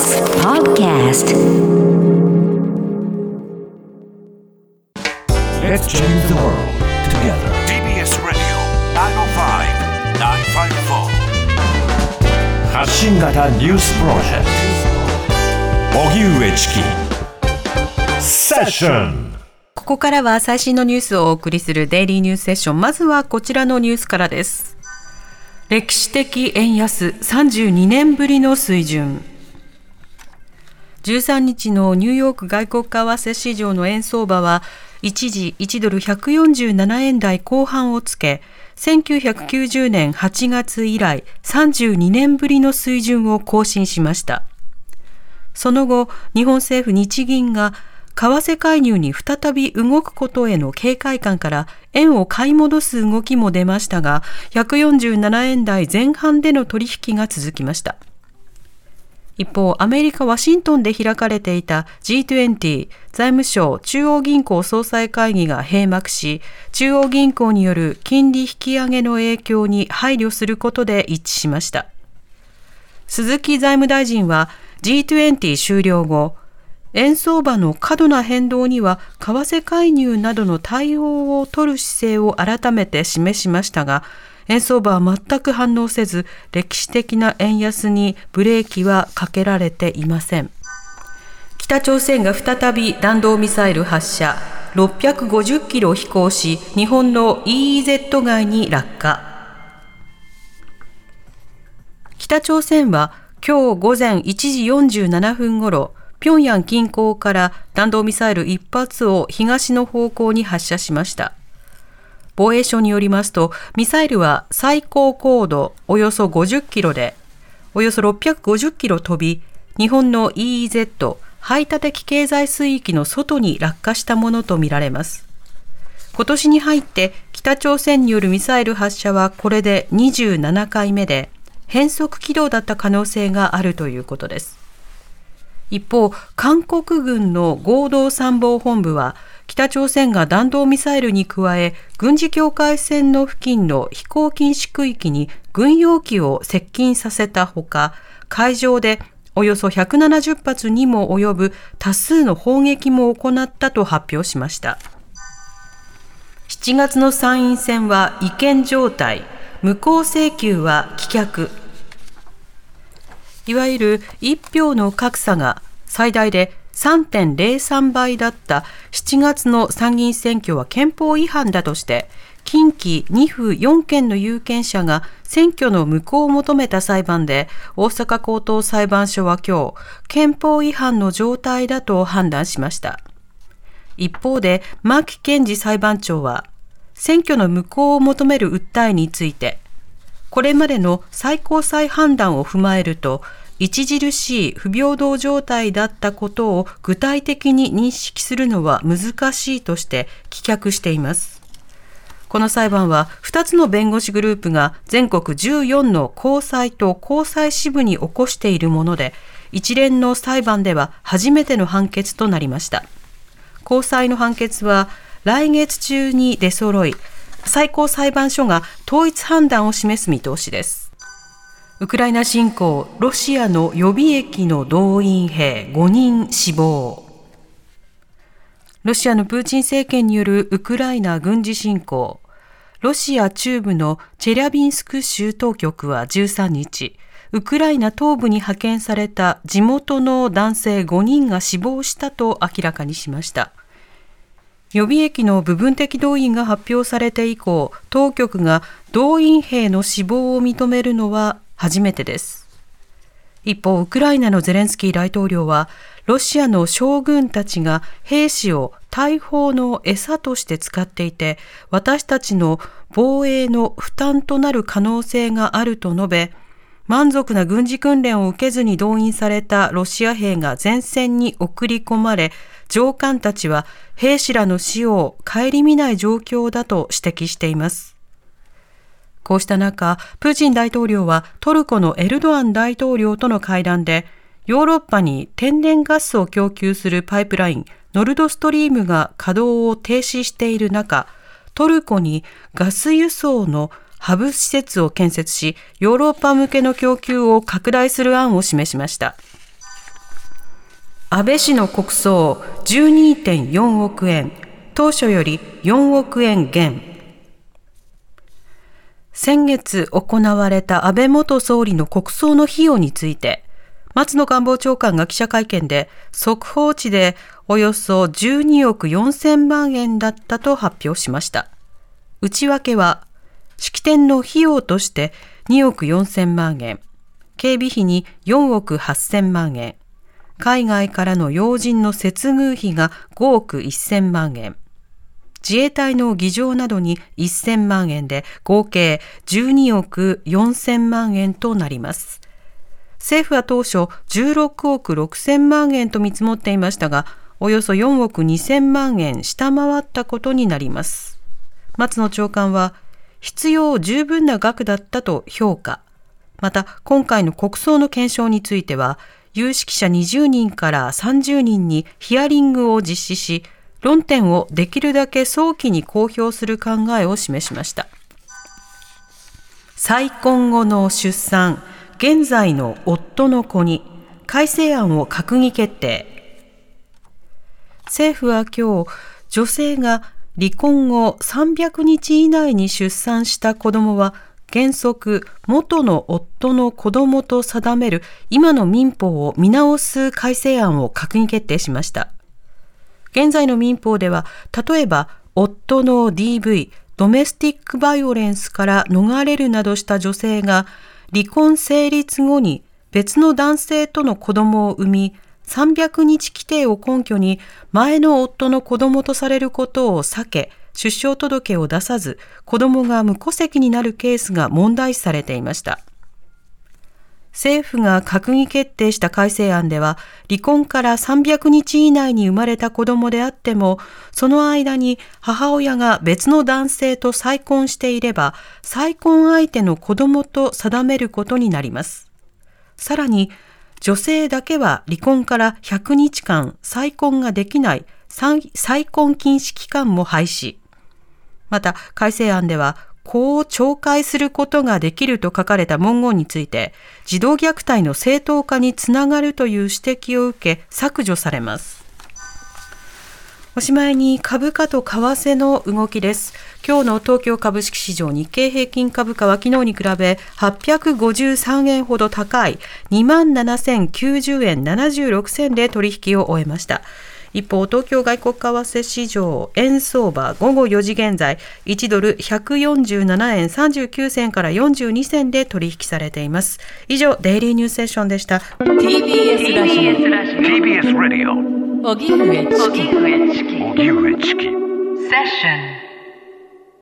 TBS Podcast Let's change the world together. TBS Radio 905-954発信型ニュースプロジェクト荻上チキセッションここからは最新のニュースをお送りするデイリーニュースセッション。まずはこちらのニュースからです。歴史的円安32年ぶりの水準。13日のニューヨーク外国為替市場の円相場は一時1ドル147円台後半をつけ、1990年8月以来32年ぶりの水準を更新しました。その後、日本政府日銀が為替介入に再び動くことへの警戒感から円を買い戻す動きも出ましたが、147円台前半での取引が続きました。一方、アメリカ・ワシントンで開かれていた G20 財務省中央銀行総裁会議が閉幕し、中央銀行による金利引き上げの影響に配慮することで一致しました。鈴木財務大臣は G20 終了後、円相場の過度な変動には為替介入などの対応を取る姿勢を改めて示しましたが、円相場は全く反応せず、歴史的な円安にブレーキはかけられていません。北朝鮮が再び弾道ミサイル発射、650キロ飛行し、日本の EEZ 外に落下。北朝鮮は今日午前1時47分ごろ、平壌近郊から弾道ミサイル1発を東の方向に発射しました。防衛省によりますと、ミサイルは最高高度およそ50キロで、およそ650キロ飛び、日本の EEZ 排他的経済水域の外に落下したものとみられます。今年に入って北朝鮮によるミサイル発射はこれで27回目で、変則軌道だった可能性があるということです。一方、韓国軍の合同参謀本部は、北朝鮮が弾道ミサイルに加え、軍事境界線の付近の飛行禁止区域に軍用機を接近させたほか、海上でおよそ170発にも及ぶ多数の砲撃も行ったと発表しました。7月の参院選は違憲状態、無効請求は棄却。いわゆる一票の格差が最大で3.03倍だった7月の参議院選挙は憲法違反だとして、近畿2府4県の有権者が選挙の無効を求めた裁判で、大阪高等裁判所は今日、憲法違反の状態だと判断しました。一方で、牧健二裁判長は、選挙の無効を求める訴えについて、これまでの最高裁判断を踏まえると、著しい不平等状態だったことを具体的に認識するのは難しいとして棄却しています。この裁判は2つの弁護士グループが全国14の高裁と高裁支部に起こしているもので、一連の裁判では初めての判決となりました。高裁の判決は来月中に出揃い、最高裁判所が統一判断を示す見通しです。ウクライナ侵攻、ロシアの予備役の動員兵5人死亡。ロシアのプーチン政権によるウクライナ軍事侵攻。ロシア中部のチェリャビンスク州当局は13日、ウクライナ東部に派遣された地元の男性5人が死亡したと明らかにしました。予備役の部分的動員が発表されて以降、当局が動員兵の死亡を認めるのは初めてです。一方、ウクライナのゼレンスキー大統領は、ロシアの将軍たちが兵士を大砲の餌として使っていて、私たちの防衛の負担となる可能性があると述べ、満足な軍事訓練を受けずに動員されたロシア兵が前線に送り込まれ、上官たちは兵士らの死を顧みない状況だと指摘しています。こうした中、プーチン大統領はトルコのエルドアン大統領との会談で、ヨーロッパに天然ガスを供給するパイプライン、ノルドストリームが稼働を停止している中、トルコにガス輸送のハブ施設を建設し、ヨーロッパ向けの供給を拡大する案を示しました。安倍氏の国葬12.4億円、当初より4億円減。先月行われた安倍元総理の国葬の費用について、松野官房長官が記者会見で速報値でおよそ12億4000万円だったと発表しました。内訳は、式典の費用として2億4000万円、警備費に4億8000万円、海外からの要人の接遇費が5億1000万円、自衛隊の議場などに1000万円で合計12億4000万円となります。政府は当初16億6000万円と見積もっていましたが、およそ4億2000万円下回ったことになります。松野長官は、必要十分な額だったと評価。また、今回の国葬の検証については、有識者20人から30人にヒアリングを実施し、論点をできるだけ早期に公表する考えを示しました。再婚後の出産、現在の夫の子に改正案を閣議決定。政府は今日、女性が離婚後300日以内に出産した子供は原則元の夫の子供と定める今の民法を見直す改正案を閣議決定しました。現在の民法では、例えば、夫の DV、ドメスティックバイオレンスから逃れるなどした女性が、離婚成立後に別の男性との子供を産み、300日規定を根拠に前の夫の子供とされることを避け、出生届を出さず、子供が無戸籍になるケースが問題視されていました。政府が閣議決定した改正案では、離婚から300日以内に生まれた子供であっても、その間に母親が別の男性と再婚していれば、再婚相手の子供と定めることになります。さらに、女性だけは離婚から100日間再婚ができない再婚禁止期間も廃止。また、改正案では、こう懲戒することができると書かれた文言について、児童虐待の正当化につながるという指摘を受け、削除されます。おしまいに株価と為替の動きです。今日の東京株式市場日経平均株価は昨日に比べ853円ほど高い27,090円76銭で取引を終えました。一方、東京外国為替市場円相場午後4時現在、1ドル147円39銭から42銭で取引されています。以上、デイリーニュースセッションでした。TBS ラジオ。TBS ラジオ。荻上チキ。荻上チキ。セッション。